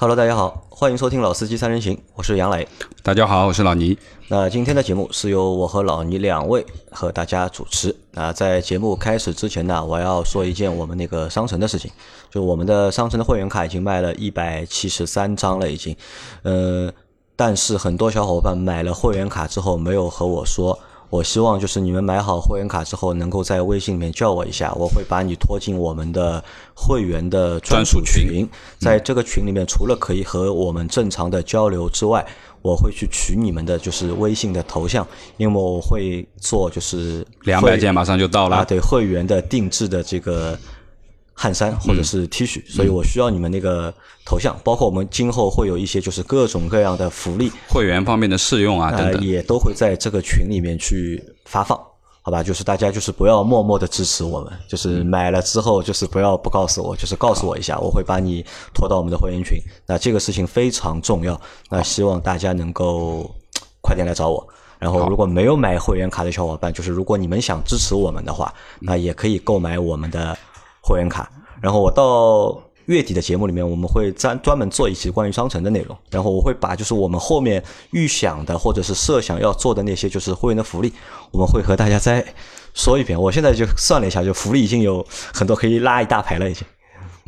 Hello，大家好，欢迎收听《老司机三人行》，我是杨磊。大家好，我是老倪。那今天的节目是由我和老倪两位和大家主持。那在节目开始之前呢，我要说一件我们那个商城的事情，就我们的商城的会员卡已经卖了一百七十三张了，已经。呃，但是很多小伙伴买了会员卡之后没有和我说。我希望就是你们买好会员卡之后，能够在微信里面叫我一下，我会把你拖进我们的会员的专属群。在这个群里面，除了可以和我们正常的交流之外，我会去取你们的就是微信的头像，因为我会做就是两百件马上就到了，对会员的定制的这个。汗衫或者是 T 恤，所以我需要你们那个头像，包括我们今后会有一些就是各种各样的福利，会员方面的试用啊等等，也都会在这个群里面去发放，好吧？就是大家就是不要默默的支持我们，就是买了之后就是不要不告诉我，就是告诉我一下，我会把你拖到我们的会员群。那这个事情非常重要，那希望大家能够快点来找我。然后如果没有买会员卡的小伙伴，就是如果你们想支持我们的话，那也可以购买我们的。会员卡，然后我到月底的节目里面，我们会专专门做一期关于商城的内容，然后我会把就是我们后面预想的或者是设想要做的那些就是会员的福利，我们会和大家再说一遍。我现在就算了一下，就福利已经有很多可以拉一大排了，已经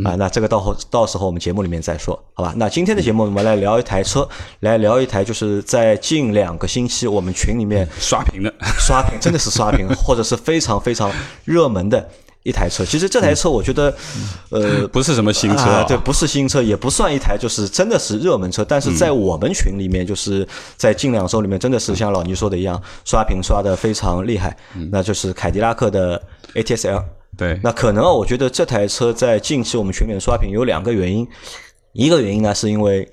啊。那这个到后到时候我们节目里面再说，好吧？那今天的节目我们来聊一台车，来聊一台就是在近两个星期我们群里面刷屏的，刷屏真的是刷屏，或者是非常非常热门的。一台车，其实这台车我觉得，呃，不是什么新车，对，不是新车，也不算一台，就是真的是热门车。但是在我们群里面，就是在近两周里面，真的是像老倪说的一样，刷屏刷的非常厉害。那就是凯迪拉克的 ATS L。对，那可能我觉得这台车在近期我们群里面刷屏有两个原因，一个原因呢是因为。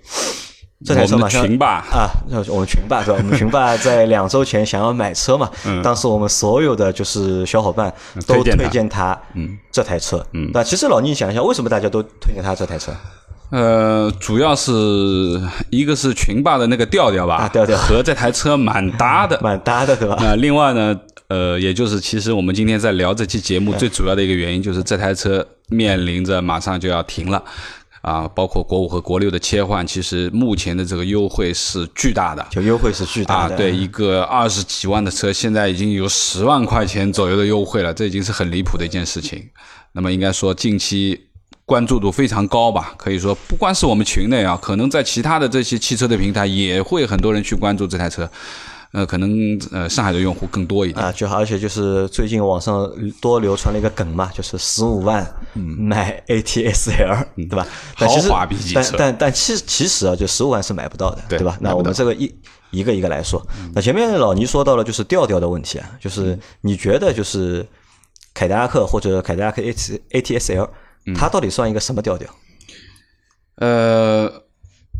这台车马上群霸啊，我们群霸是吧？我们群霸在 两周前想要买车嘛，当时我们所有的就是小伙伴都推荐他，嗯，这台车，嗯，那其实老倪想一下，为什么大家都推荐他这台车？呃，主要是一个是群霸的那个调调吧，调调和这台车蛮搭的，蛮搭的，对吧？那另外呢，呃，也就是其实我们今天在聊这期节目最主要的一个原因，就是这台车面临着马上就要停了。啊，包括国五和国六的切换，其实目前的这个优惠是巨大的，就优惠是巨大的。啊，对，一个二十几万的车，现在已经有十万块钱左右的优惠了，这已经是很离谱的一件事情。那么应该说近期关注度非常高吧？可以说不光是我们群内啊，可能在其他的这些汽车的平台也会很多人去关注这台车。呃，可能呃，上海的用户更多一点啊，就而且就是最近网上多流传了一个梗嘛，就是十五万买 ATS-L，对吧？豪华 B 级车，但但但其其实啊，就十五万是买不到的，对吧？那我们这个一一个一个来说，那前面老倪说到了就是调调的问题啊，就是你觉得就是凯迪拉克或者凯迪拉克 ATS-L，它到底算一个什么调调？呃。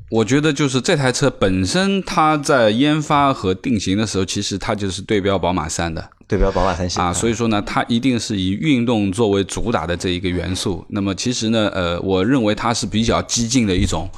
我觉得就是这台车本身，它在研发和定型的时候，其实它就是对标宝马三的，对标宝马三系啊，所以说呢，它一定是以运动作为主打的这一个元素。那么其实呢，呃，我认为它是比较激进的一种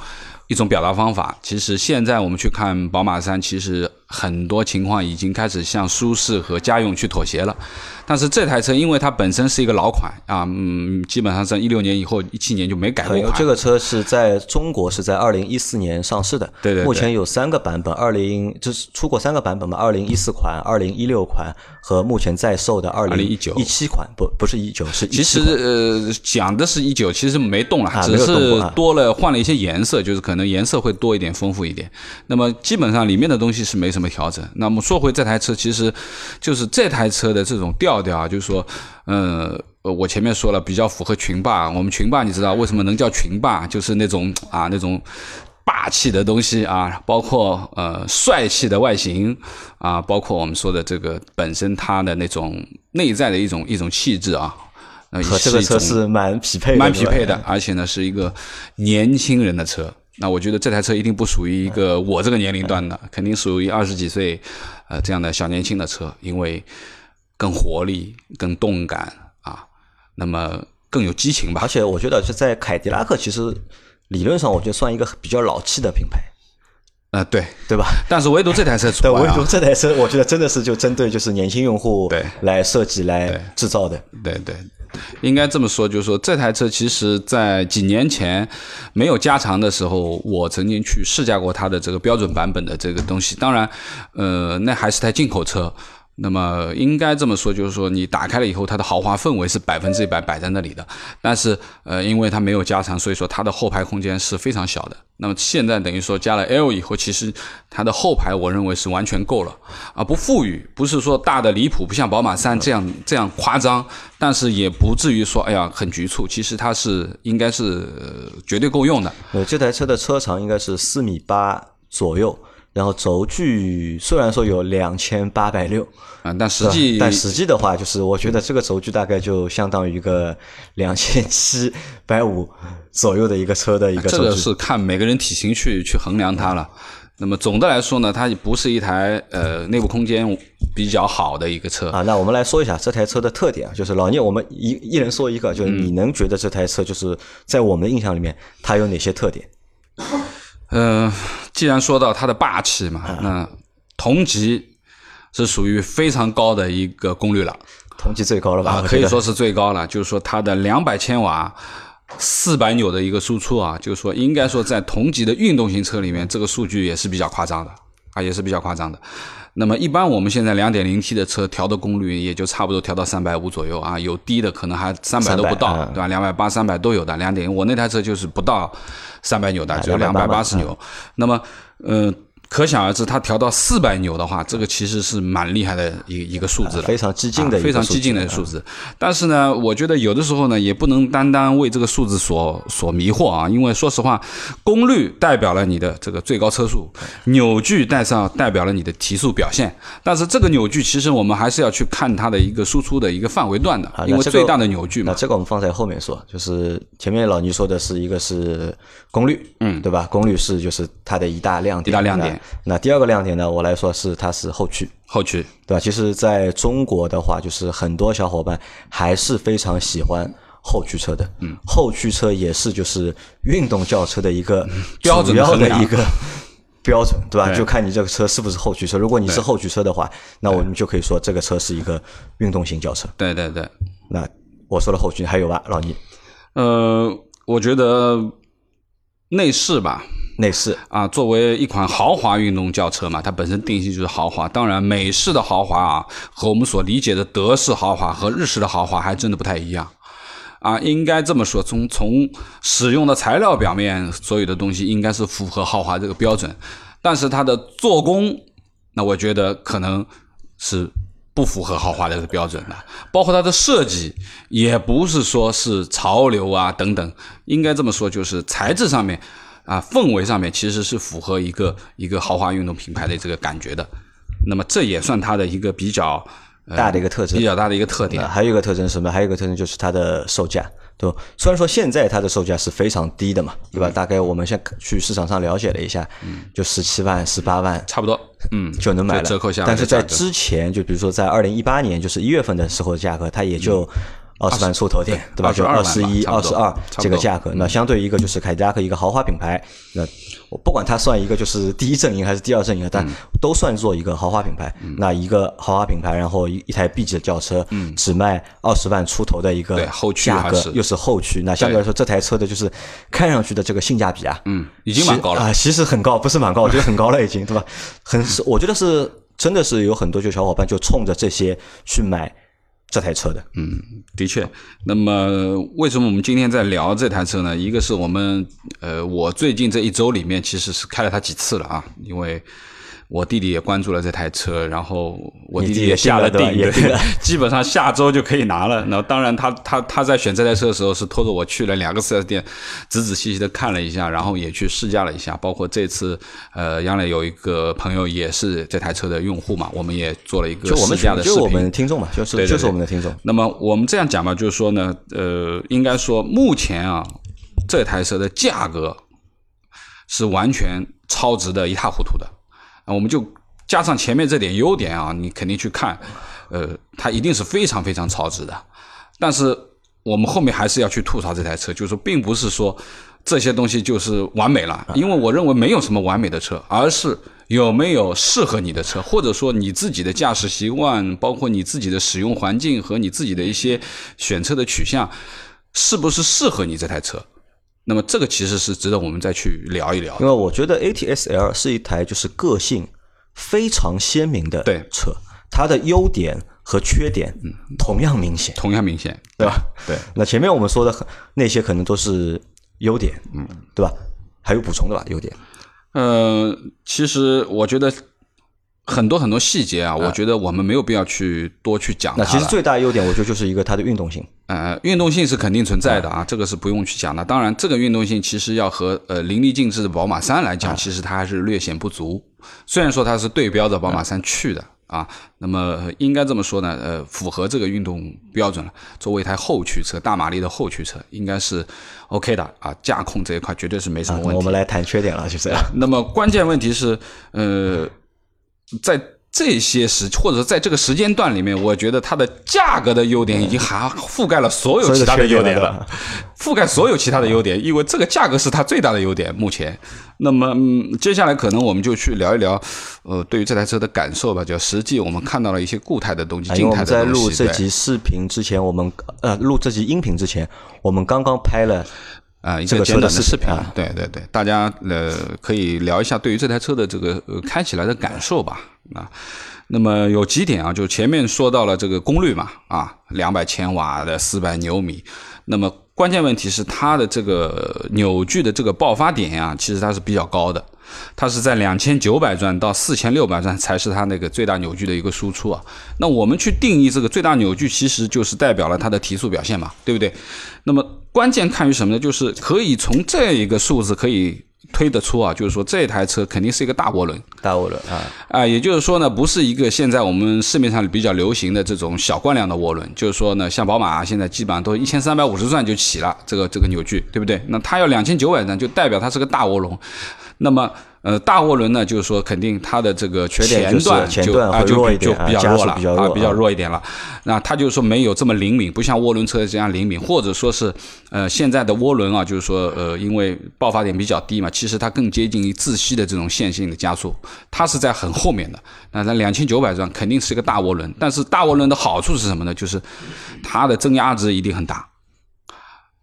一种表达方法。其实现在我们去看宝马三，其实很多情况已经开始向舒适和家用去妥协了。但是这台车，因为它本身是一个老款啊，嗯，基本上在一六年以后，一七年就没改过款。这个车是在中国是在二零一四年上市的，对对。目前有三个版本，二零就是出过三个版本嘛，二零一四款、二零一六款和目前在售的二零一九一七款，不不是一九是。其实呃讲的是一九，其实没动了，只是多了换了一些颜色，就是可能颜色会多一点、丰富一点。那么基本上里面的东西是没什么调整。那么说回这台车，其实就是这台车的这种调。调啊，就是说，呃，我前面说了，比较符合群霸。我们群霸，你知道为什么能叫群霸？就是那种啊，那种霸气的东西啊，包括呃帅气的外形啊，包括我们说的这个本身它的那种内在的一种一种气质啊，和这个车是蛮匹配，蛮匹配的。而且呢，是一个年轻人的车。那我觉得这台车一定不属于一个我这个年龄段的，肯定属于二十几岁呃这样的小年轻的车，因为。更活力、更动感啊，那么更有激情吧。而且我觉得是在凯迪拉克，其实理论上我觉得算一个比较老气的品牌。呃，对对吧？但是唯独这台车，对，唯独这台车，我觉得真的是就针对就是年轻用户对来设计来制造的。对对。应该这么说，就是说这台车其实在几年前没有加长的时候，我曾经去试驾过它的这个标准版本的这个东西。当然，呃，那还是台进口车。那么应该这么说，就是说你打开了以后，它的豪华氛围是百分之一百摆在那里的。但是，呃，因为它没有加长，所以说它的后排空间是非常小的。那么现在等于说加了 L 以后，其实它的后排我认为是完全够了啊，不富裕，不是说大的离谱，不像宝马三这样这样夸张，但是也不至于说哎呀很局促。其实它是应该是绝对够用的。呃，这台车的车长应该是四米八左右。然后轴距虽然说有两千八百六啊，但实际但实际的话，就是我觉得这个轴距大概就相当于一个两千七百五左右的一个车的一个。这个是看每个人体型去去衡量它了。那么总的来说呢，它不是一台呃内部空间比较好的一个车啊。那我们来说一下这台车的特点啊，就是老聂，我们一一人说一个，就是你能觉得这台车就是在我们的印象里面它有哪些特点？嗯，既然说到它的霸气嘛，那同级是属于非常高的一个功率了，同级最高了吧？可以说是最高了。就是说它的两百千瓦、四百扭的一个输出啊，就是说应该说在同级的运动型车里面，这个数据也是比较夸张的啊，也是比较夸张的。那么一般我们现在两点零 T 的车调的功率也就差不多调到三百五左右啊，有低的可能还三百都不到，对吧？两百八、三百都有的。两点，我那台车就是不到三百牛的，只有两百八十牛。那么，嗯。可想而知，它调到四百牛的话，这个其实是蛮厉害的一一个数字了，非常激进的，非常激进的数字。但是呢，我觉得有的时候呢，也不能单单为这个数字所所迷惑啊，因为说实话，功率代表了你的这个最高车速，扭矩带上代表了你的提速表现。但是这个扭矩其实我们还是要去看它的一个输出的一个范围段的，因为最大的扭矩嘛。那这个我们放在后面说，就是前面老倪说的是一个是功率，嗯，对吧？功率是就是它的一大亮点，一大亮点。那第二个亮点呢？我来说是它是后驱，后驱，对吧？其实在中国的话，就是很多小伙伴还是非常喜欢后驱车的。嗯，后驱车也是就是运动轿车的一个标准的一个 标准，对吧？就看你这个车是不是后驱车。如果你是后驱车的话，那我们就可以说这个车是一个运动型轿车。对对对。那我说了后驱，还有吧，老倪？呃，我觉得内饰吧。内饰啊，作为一款豪华运动轿车嘛，它本身定性就是豪华。当然，美式的豪华啊，和我们所理解的德式豪华和日式的豪华还真的不太一样啊。应该这么说，从从使用的材料表面，所有的东西应该是符合豪华这个标准。但是它的做工，那我觉得可能是不符合豪华这个标准的。包括它的设计，也不是说是潮流啊等等。应该这么说，就是材质上面。啊，氛围上面其实是符合一个一个豪华运动品牌的这个感觉的，那么这也算它的一个比较大的一个特征，比较大的一个特点。还有一个特征是什么？还有一个特征就是它的售价，对虽然说现在它的售价是非常低的嘛，对吧？大概我们先去市场上了解了一下，就十七万、十八万，差不多，嗯，就能买了。折扣下，但是在之前，就比如说在二零一八年，就是一月份的时候的价格，它也就。二十万出头点，对吧？就二十一、二十二这个价格，那相对一个就是凯迪拉克一个豪华品牌，那我不管它算一个就是第一阵营还是第二阵营，但都算作一个豪华品牌。那一个豪华品牌，然后一一台 B 级的轿车，只卖二十万出头的一个价格，又是后驱，那相对来说这台车的就是看上去的这个性价比啊，嗯，已经蛮高了啊，其实很高，不是蛮高，我觉得很高了已经，对吧？很，我觉得是真的是有很多就小伙伴就冲着这些去买。这台车的，嗯，的确。那么，为什么我们今天在聊这台车呢？一个是我们，呃，我最近这一周里面其实是开了它几次了啊，因为。我弟弟也关注了这台车，然后我弟弟也下了定，基本上下周就可以拿了。那当然，他他他在选这台车的时候是拖着我去了两个四 S 店，仔仔细细的看了一下，然后也去试驾了一下。包括这次，呃，杨磊有一个朋友也是这台车的用户嘛，我们也做了一个试驾的视频。就我们听众嘛，就是就是我们的听众。那么我们这样讲吧，就是说呢，呃，应该说目前啊，这台车的价格是完全超值的一塌糊涂的。我们就加上前面这点优点啊，你肯定去看，呃，它一定是非常非常超值的。但是我们后面还是要去吐槽这台车，就是说，并不是说这些东西就是完美了，因为我认为没有什么完美的车，而是有没有适合你的车，或者说你自己的驾驶习惯，包括你自己的使用环境和你自己的一些选车的取向，是不是适合你这台车？那么这个其实是值得我们再去聊一聊。因为我觉得 A T S L 是一台就是个性非常鲜明的车，它的优点和缺点同样明显，同样明显，对吧？对。那前面我们说的那些可能都是优点，嗯，对吧？还有补充的吧？优点？呃，其实我觉得。很多很多细节啊，我觉得我们没有必要去多去讲。那其实最大优点，我觉得就是一个它的运动性。呃，运动性是肯定存在的啊，这个是不用去讲的。当然，这个运动性其实要和呃淋漓尽致的宝马三来讲，其实它还是略显不足。虽然说它是对标着宝马三去的啊，那么应该这么说呢，呃，符合这个运动标准了。作为一台后驱车，大马力的后驱车，应该是 OK 的啊。驾控这一块绝对是没什么问题。我们来谈缺点了，就是。那么关键问题是，呃。在这些时，或者说在这个时间段里面，我觉得它的价格的优点已经还覆盖了所有其他的优点了，覆盖所有其他的优点，因为这个价格是它最大的优点。目前，那么嗯，接下来可能我们就去聊一聊，呃，对于这台车的感受吧。就实际我们看到了一些固态的东西，静态的东西。在录这集视频之前，我们呃录这集音频之前，我们刚刚拍了。啊，一个简短的视频，对对对，大家呃可以聊一下对于这台车的这个开起来的感受吧。啊，那么有几点啊，就前面说到了这个功率嘛，啊，两百千瓦的四百牛米，那么关键问题是它的这个扭矩的这个爆发点呀，其实它是比较高的。它是在两千九百转到四千六百转才是它那个最大扭矩的一个输出啊。那我们去定义这个最大扭矩，其实就是代表了它的提速表现嘛，对不对？那么关键看于什么呢？就是可以从这一个数字可以推得出啊，就是说这台车肯定是一个大涡轮，大涡轮啊啊，也就是说呢，不是一个现在我们市面上比较流行的这种小惯量的涡轮，就是说呢，像宝马现在基本上都一千三百五十转就起了这个这个扭矩，对不对？那它要两千九百转，就代表它是个大涡轮。那么，呃，大涡轮呢，就是说，肯定它的这个前段就啊就就比较弱了啊，比较弱一点了。那它就是说没有这么灵敏，不像涡轮车这样灵敏，或者说是呃现在的涡轮啊，就是说呃因为爆发点比较低嘛，其实它更接近于自吸的这种线性的加速，它是在很后面的。那在两千九百转肯定是一个大涡轮，但是大涡轮的好处是什么呢？就是它的增压值一定很大。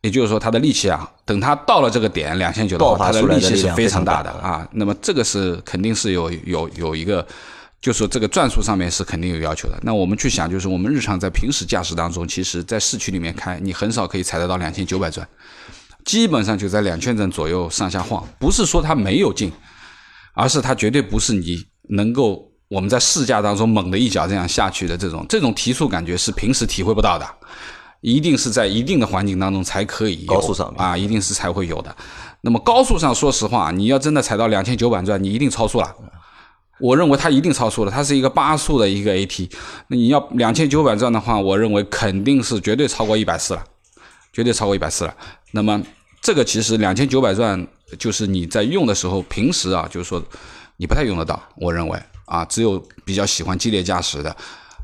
也就是说，它的力气啊，等它到了这个点两千九的话，它的力气是非常大的啊。那么这个是肯定是有有有一个，就是说这个转速上面是肯定有要求的。那我们去想，就是我们日常在平时驾驶当中，其实在市区里面开，你很少可以踩得到两千九百转，基本上就在两千转左右上下晃。不是说它没有劲，而是它绝对不是你能够我们在试驾当中猛的一脚这样下去的这种这种提速感觉是平时体会不到的。一定是在一定的环境当中才可以高速上啊，一定是才会有的。那么高速上，说实话，你要真的踩到两千九百转，你一定超速了。我认为它一定超速了，它是一个八速的一个 AT。那你要两千九百转的话，我认为肯定是绝对超过一百四了，绝对超过一百四了。那么这个其实两千九百转，就是你在用的时候，平时啊，就是说你不太用得到。我认为啊，只有比较喜欢激烈驾驶的。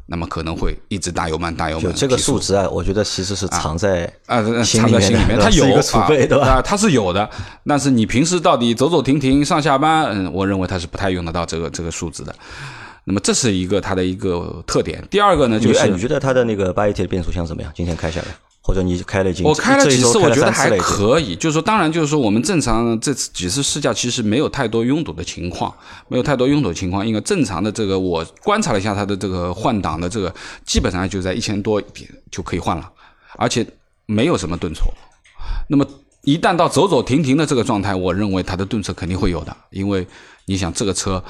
那么可能会一直大油门大油门，这个数值啊，我觉得其实是藏在啊藏在心里面，它 有一个储备对吧？它是有的，但是你平时到底走走停停上下班，嗯，我认为它是不太用得到这个这个数值的。那么这是一个它的一个特点。第二个呢，就是你觉得它的那个八 AT 的变速箱怎么样？今天开下来？或者你开了几？我开了几次，我觉得还可以。就是说，当然，就是说，我们正常这次几次试驾，其实没有太多拥堵的情况，没有太多拥堵情况。因为正常的这个，我观察了一下它的这个换挡的这个，基本上就在一千多一点就可以换了，而且没有什么顿挫。那么一旦到走走停停的这个状态，我认为它的顿挫肯定会有的，因为你想这个车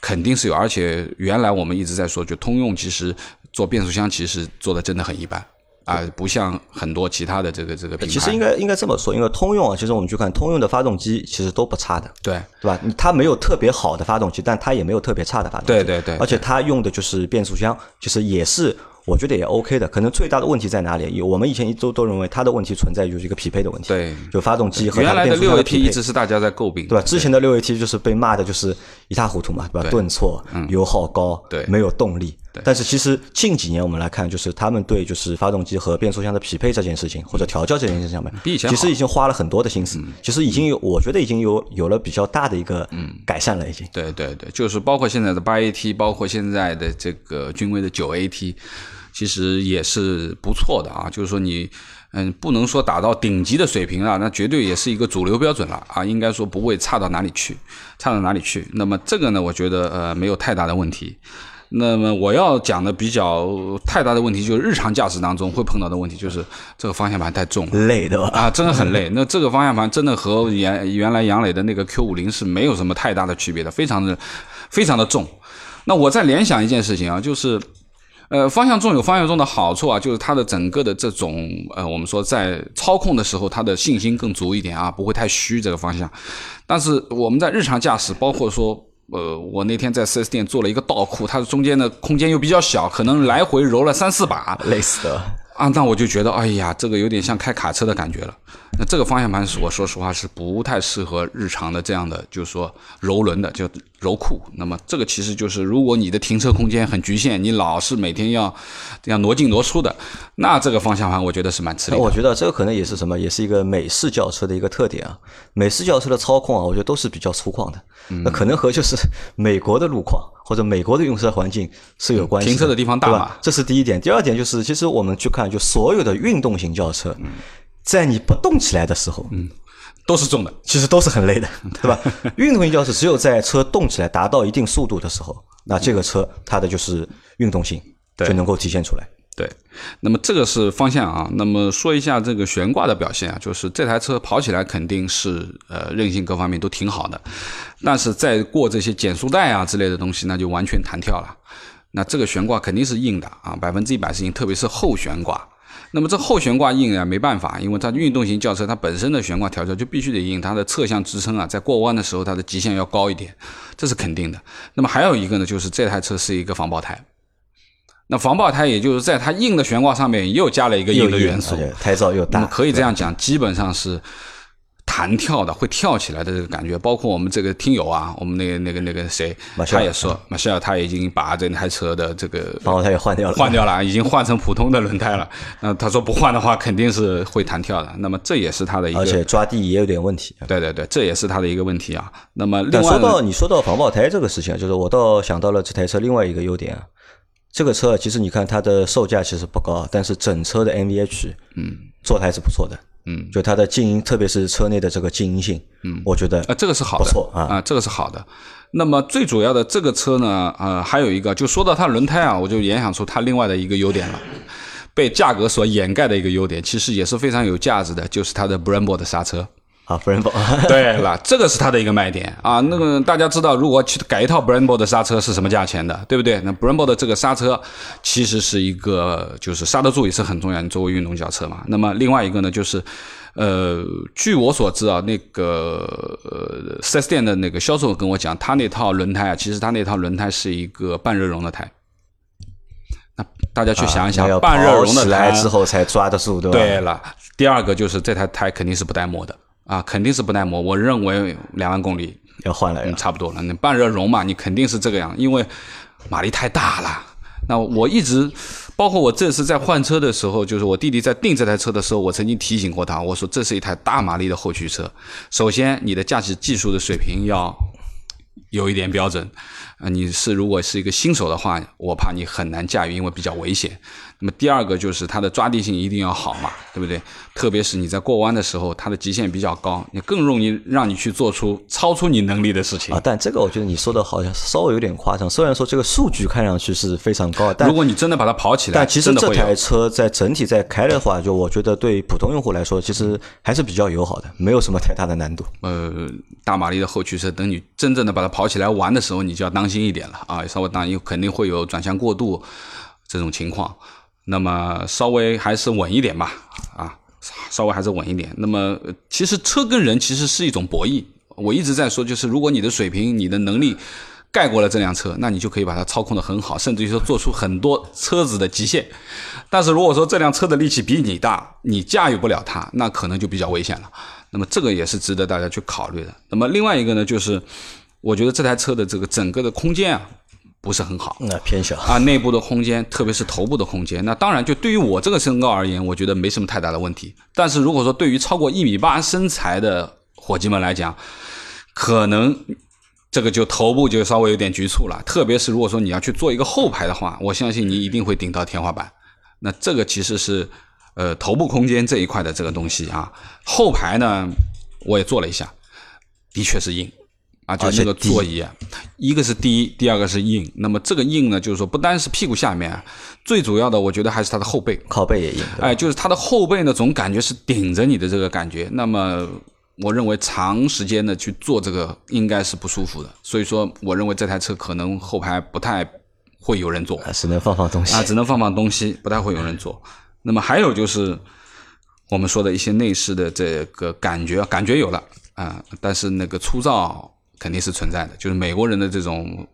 肯定是有，而且原来我们一直在说，就通用其实做变速箱其实做的真的很一般。啊，不像很多其他的这个这个品牌。其实应该应该这么说，因为通用啊，其实我们去看通用的发动机，其实都不差的。对，对吧？它没有特别好的发动机，但它也没有特别差的发动机。对对对。而且它用的就是变速箱，其实也是我觉得也 OK 的。可能最大的问题在哪里？我们以前一周都认为它的问题存在就是一个匹配的问题。对。就发动机和原来的六 AT 一直是大家在诟病，对吧？之前的六 AT 就是被骂的就是一塌糊涂嘛，对吧？顿挫、油耗高、对，没有动力。但是其实近几年我们来看，就是他们对就是发动机和变速箱的匹配这件事情，或者调教这件事情上面，其实已经花了很多的心思。其实已经有，我觉得已经有有了比较大的一个嗯改善了，已经。对对对，就是包括现在的八 AT，包括现在的这个君威的九 AT，其实也是不错的啊。就是说你。嗯，不能说达到顶级的水平了，那绝对也是一个主流标准了啊，应该说不会差到哪里去，差到哪里去。那么这个呢，我觉得呃没有太大的问题。那么我要讲的比较太大的问题，就是日常驾驶当中会碰到的问题，就是这个方向盘太重，累的啊，真的很累。那这个方向盘真的和原原来杨磊的那个 Q 五零是没有什么太大的区别的，非常的非常的重。那我再联想一件事情啊，就是。呃，方向重有方向重的好处啊，就是它的整个的这种呃，我们说在操控的时候，它的信心更足一点啊，不会太虚这个方向。但是我们在日常驾驶，包括说，呃，我那天在 4S 店做了一个倒库，它中间的空间又比较小，可能来回揉了三四把，累死了。啊，那我就觉得，哎呀，这个有点像开卡车的感觉了。那这个方向盘是我说实话是不太适合日常的这样的，就是说柔轮的，就柔库。那么这个其实就是，如果你的停车空间很局限，你老是每天要这样挪进挪出的，那这个方向盘我觉得是蛮吃力。我觉得这个可能也是什么，也是一个美式轿车的一个特点啊。美式轿车的操控啊，我觉得都是比较粗犷的。那可能和就是美国的路况或者美国的用车环境是有关系。停车的地方大嘛？这是第一点。第二点就是，其实我们去看，就所有的运动型轿车。在你不动起来的时候，嗯，都是重的，其实都是很累的，对吧？运动型轿车只有在车动起来达到一定速度的时候，那这个车它的就是运动性就能够体现出来。对，那么这个是方向啊。那么说一下这个悬挂的表现啊，就是这台车跑起来肯定是呃韧性各方面都挺好的，但是在过这些减速带啊之类的东西，那就完全弹跳了。那这个悬挂肯定是硬的啊，百分之一百是硬，特别是后悬挂。那么这后悬挂硬啊，没办法，因为它运动型轿车它本身的悬挂调教就必须得硬，它的侧向支撑啊，在过弯的时候它的极限要高一点，这是肯定的。那么还有一个呢，就是这台车是一个防爆胎，那防爆胎也就是在它硬的悬挂上面又加了一个硬的元素，胎噪又大，可以这样讲，基本上是。弹跳的会跳起来的这个感觉，包括我们这个听友啊，我们那个那个那个谁，他也说，马歇尔他已经把这台车的这个防爆胎也换掉了，换掉了，已经换成普通的轮胎了。那他说不换的话，肯定是会弹跳的。那么这也是他的一个，而且抓地也有点问题。对对对，这也是他的一个问题啊。那么另外说到你说到防爆胎这个事情，就是我倒想到了这台车另外一个优点啊。这个车其实你看它的售价其实不高，但是整车的 NVH 嗯做的还是不错的。嗯，就它的静音，特别是车内的这个静音性，嗯，我觉得啊，这个是好的，不错啊，啊，这个是好的。那么最主要的这个车呢，呃，还有一个，就说到它轮胎啊，我就联想出它另外的一个优点了，被价格所掩盖的一个优点，其实也是非常有价值的，就是它的 Brembo 的刹车。啊，Brembo，对了，这个是它的一个卖点啊。那个大家知道，如果去改一套 Brembo 的刹车是什么价钱的，对不对？那 Brembo 的这个刹车其实是一个，就是刹得住也是很重要。你作为运动轿车嘛，那么另外一个呢，就是。呃，据我所知啊，那个呃四 S 店的那个销售跟我讲，他那套轮胎啊，其实他那套轮胎是一个半热熔的胎。那大家去想一想，半热熔的胎之后才抓得住，对吧？对了，第二个就是这台胎肯定是不带膜的啊，肯定是不耐磨。我认为两万公里要换了，差不多了。那半热熔嘛，你肯定是这个样，因为马力太大了。那我一直。包括我这次在换车的时候，就是我弟弟在订这台车的时候，我曾经提醒过他，我说这是一台大马力的后驱车。首先，你的驾驶技术的水平要有一点标准。啊，你是如果是一个新手的话，我怕你很难驾驭，因为比较危险。那么第二个就是它的抓地性一定要好嘛，对不对？特别是你在过弯的时候，它的极限比较高，你更容易让你去做出超出你能力的事情啊。但这个我觉得你说的好像稍微有点夸张。虽然说这个数据看上去是非常高，但如果你真的把它跑起来，但其实这台车在整体在开的话，就我觉得对普通用户来说，其实还是比较友好的，没有什么太大的难度。呃，大马力的后驱车，等你真正的把它跑起来玩的时候，你就要当心一点了啊，稍微当心，肯定会有转向过度这种情况。那么稍微还是稳一点吧，啊，稍微还是稳一点。那么其实车跟人其实是一种博弈。我一直在说，就是如果你的水平、你的能力盖过了这辆车，那你就可以把它操控的很好，甚至于说做出很多车子的极限。但是如果说这辆车的力气比你大，你驾驭不了它，那可能就比较危险了。那么这个也是值得大家去考虑的。那么另外一个呢，就是我觉得这台车的这个整个的空间啊。不是很好，那偏小啊，内部的空间，特别是头部的空间，那当然就对于我这个身高而言，我觉得没什么太大的问题。但是如果说对于超过一米八身材的伙计们来讲，可能这个就头部就稍微有点局促了。特别是如果说你要去做一个后排的话，我相信你一定会顶到天花板。那这个其实是呃头部空间这一块的这个东西啊，后排呢我也做了一下，的确是硬。啊，就是那个座椅，一个是低，第二个是硬。那么这个硬呢，就是说不单是屁股下面，最主要的我觉得还是它的后背，靠背也硬。哎，就是它的后背呢，总感觉是顶着你的这个感觉。那么我认为长时间的去坐这个应该是不舒服的。所以说，我认为这台车可能后排不太会有人坐，只能放放东西啊，只能放放东西，不太会有人坐。那么还有就是我们说的一些内饰的这个感觉，感觉有了啊，但是那个粗糙。肯定是存在的，就是美国人的这种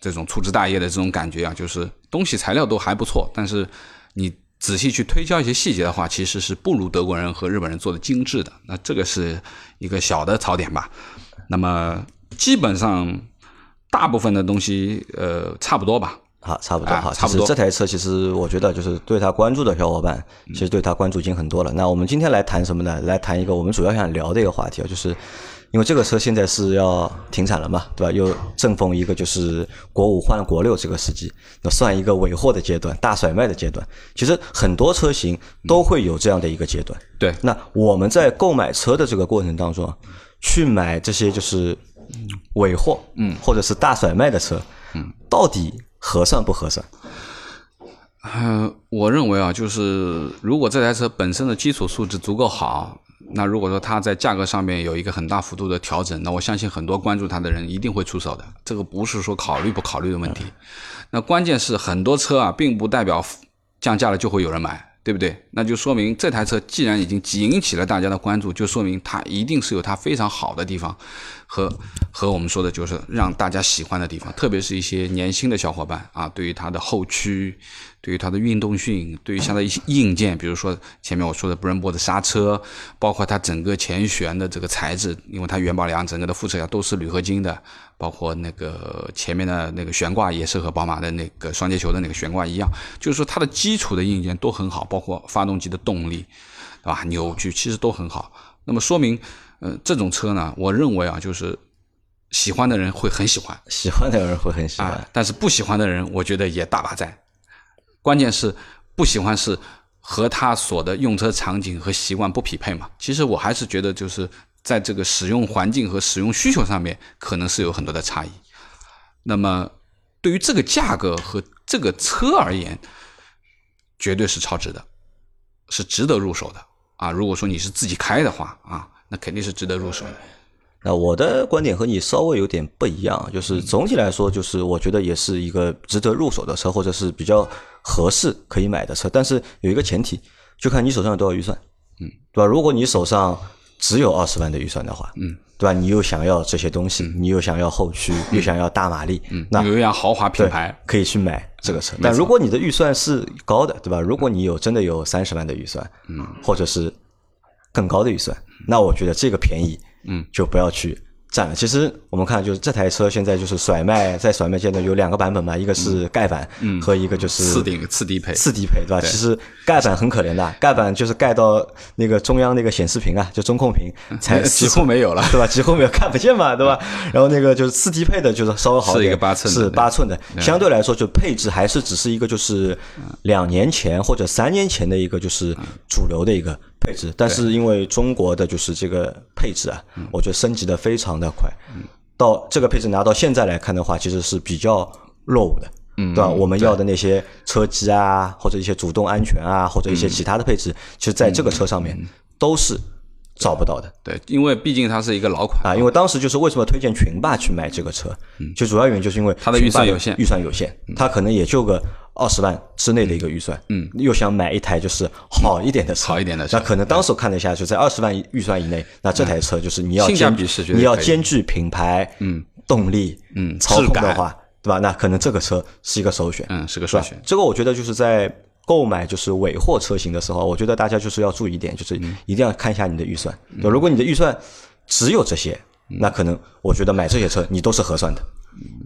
这种粗枝大叶的这种感觉啊，就是东西材料都还不错，但是你仔细去推敲一些细节的话，其实是不如德国人和日本人做的精致的。那这个是一个小的槽点吧。那么基本上大部分的东西呃差不多吧。好，差不多好，差不多。这台车其实我觉得就是对它关注的小伙伴，其实对它关注已经很多了。那我们今天来谈什么呢？来谈一个我们主要想聊的一个话题啊，就是。因为这个车现在是要停产了嘛，对吧？又正逢一个就是国五换国六这个时机，那算一个尾货的阶段，大甩卖的阶段。其实很多车型都会有这样的一个阶段。对。那我们在购买车的这个过程当中，去买这些就是尾货，嗯，或者是大甩卖的车，嗯，到底合算不合算？嗯，我认为啊，就是如果这台车本身的基础素质足够好。那如果说它在价格上面有一个很大幅度的调整，那我相信很多关注它的人一定会出手的。这个不是说考虑不考虑的问题，那关键是很多车啊，并不代表降价了就会有人买，对不对？那就说明这台车既然已经引起了大家的关注，就说明它一定是有它非常好的地方，和和我们说的就是让大家喜欢的地方，特别是一些年轻的小伙伴啊，对于它的后驱。对于它的运动性，对于像的一些硬件，比如说前面我说的 Brembo 的刹车，包括它整个前悬的这个材质，因为它元宝梁整个的副车架都是铝合金的，包括那个前面的那个悬挂也是和宝马的那个双节球的那个悬挂一样，就是说它的基础的硬件都很好，包括发动机的动力，对吧？扭矩其实都很好。那么说明，呃，这种车呢，我认为啊，就是喜欢的人会很喜欢，喜欢的人会很喜欢，但是不喜欢的人，我觉得也大把在。关键是不喜欢是和他所的用车场景和习惯不匹配嘛？其实我还是觉得就是在这个使用环境和使用需求上面可能是有很多的差异。那么对于这个价格和这个车而言，绝对是超值的，是值得入手的啊！如果说你是自己开的话啊，那肯定是值得入手的。那我的观点和你稍微有点不一样，就是总体来说，就是我觉得也是一个值得入手的车，或者是比较合适可以买的车。但是有一个前提，就看你手上有多少预算，嗯，对吧？如果你手上只有二十万的预算的话，嗯，对吧？你又想要这些东西，你又想要后驱，又想要大马力，嗯，那有一辆豪华品牌可以去买这个车。但如果你的预算是高的，对吧？如果你有真的有三十万的预算，嗯，或者是更高的预算，那我觉得这个便宜。嗯，就不要去占了。其实我们看，就是这台车现在就是甩卖，在甩卖阶段有两个版本嘛，一个是盖板，嗯，和一个就是次顶次低配，次低配，对吧？其实盖板很可怜的，盖板就是盖到那个中央那个显示屏啊，就中控屏才 几乎没有了，对吧？几乎没有看不见嘛，对吧？然后那个就是次低配的，就是稍微好一点，是八寸，是八寸的，相对来说就配置还是只是一个就是两年前或者三年前的一个就是主流的一个。配置，但是因为中国的就是这个配置啊，我觉得升级的非常的快。到这个配置拿到现在来看的话，其实是比较落伍的，对吧？我们要的那些车机啊，或者一些主动安全啊，或者一些其他的配置，其实在这个车上面都是。找不到的，对，因为毕竟它是一个老款啊。因为当时就是为什么推荐群霸去买这个车，嗯。就主要原因就是因为它的预算有限，预算有限，它可能也就个二十万之内的一个预算，嗯，又想买一台就是好一点的车，好一点的车，那可能当时看了一下，就在二十万预算以内，那这台车就是你要兼你要兼具品牌、嗯，动力、嗯，操控的话，对吧？那可能这个车是一个首选，嗯，是个首选。这个我觉得就是在。购买就是尾货车型的时候，我觉得大家就是要注意一点，就是一定要看一下你的预算。对，如果你的预算只有这些，那可能我觉得买这些车你都是合算的。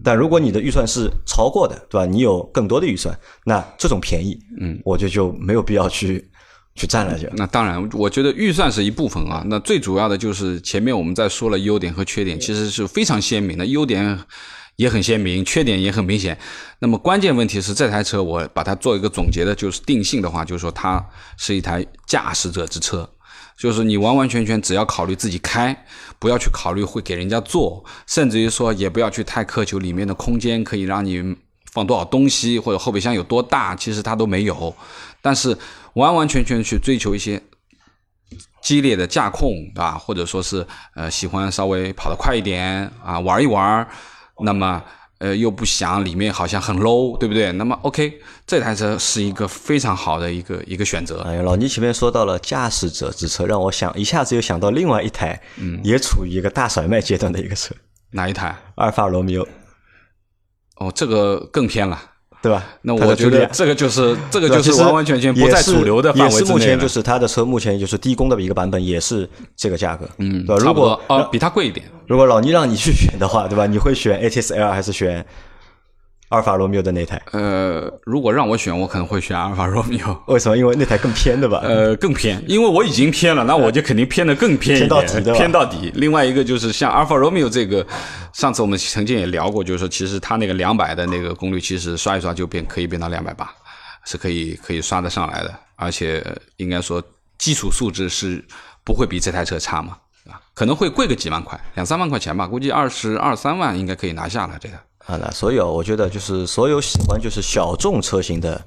但如果你的预算是超过的，对吧？你有更多的预算，那这种便宜，嗯，我觉得就没有必要去去占了。就那当然，我觉得预算是一部分啊。那最主要的就是前面我们在说了优点和缺点，其实是非常鲜明的，优点也很鲜明，缺点也很明显。那么关键问题是这台车，我把它做一个总结的，就是定性的话，就是说它是一台驾驶者之车。就是你完完全全只要考虑自己开，不要去考虑会给人家坐，甚至于说也不要去太苛求里面的空间可以让你放多少东西或者后备箱有多大，其实它都没有。但是完完全全去追求一些激烈的驾控，对吧？或者说是呃喜欢稍微跑得快一点啊，玩一玩，那么。呃，又不想里面好像很 low，对不对？那么 OK，这台车是一个非常好的一个一个选择。哎呀，老倪前面说到了驾驶者之车，让我想一下子又想到另外一台，嗯，也处于一个大甩卖阶段的一个车，哪一台？阿尔法罗密欧。哦，这个更偏了。对吧？那我觉得这个就是这个就是完完全全不在主流的范围之内。目前就是它的车，目前就是低功的一个版本，也是这个价格。嗯，对。如果啊，比它贵一点。如果老倪让你去选的话，对吧？你会选 ATS L 还是选？阿尔法罗密欧的那台，呃，如果让我选，我可能会选阿尔法罗密欧。为什么？因为那台更偏的吧？呃，更偏，因为我已经偏了，那我就肯定偏的更偏一点，偏到底。另外一个就是像阿尔法罗密欧这个，上次我们曾经也聊过，就是说其实它那个两百的那个功率，其实刷一刷就变可以变到两百八，是可以可以刷得上来的，而且应该说基础素质是不会比这台车差嘛，啊，可能会贵个几万块，两三万块钱吧，估计二十二三万应该可以拿下了这个。啊，那所以我觉得就是所有喜欢就是小众车型的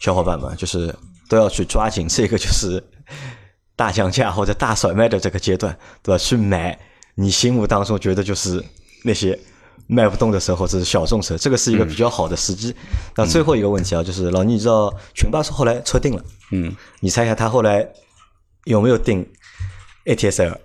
小伙伴们，就是都要去抓紧这个就是大降价或者大甩卖的这个阶段，对吧？去买你心目当中觉得就是那些卖不动的车或者是小众车，这个是一个比较好的时机。那最后一个问题啊，就是老倪，你知道群巴是后来车定了，嗯，你猜一下他后来有没有定 ATS-L？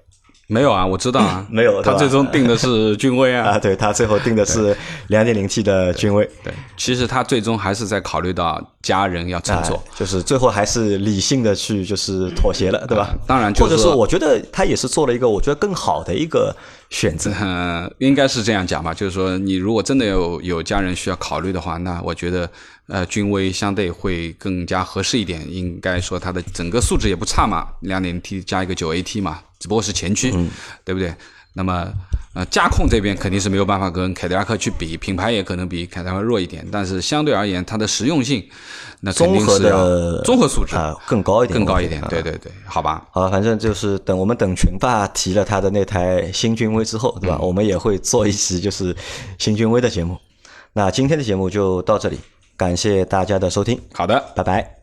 没有啊，我知道啊，没有，他最终定的是君威啊，啊，对他最后定的是两点零 T 的君威，对，其实他最终还是在考虑到家人要乘坐，就是最后还是理性的去就是妥协了，对吧？当然，或者说我觉得他也是做了一个我觉得更好的一个选择，嗯，应该是这样讲吧，就是说你如果真的有有家人需要考虑的话，那我觉得呃君威相对会更加合适一点，应该说它的整个素质也不差嘛，两点零 T 加一个九 AT 嘛。只不过是前驱，对不对？那么，呃，驾控这边肯定是没有办法跟凯迪拉克去比，品牌也可能比凯迪拉克弱一点，但是相对而言，它的实用性，那肯定是要综合素质啊更高一点，更高一点。对对对，好吧。好，反正就是等我们等群霸提了他的那台新君威之后，对吧？我们也会做一期就是新君威的节目。那今天的节目就到这里，感谢大家的收听。好的，拜拜。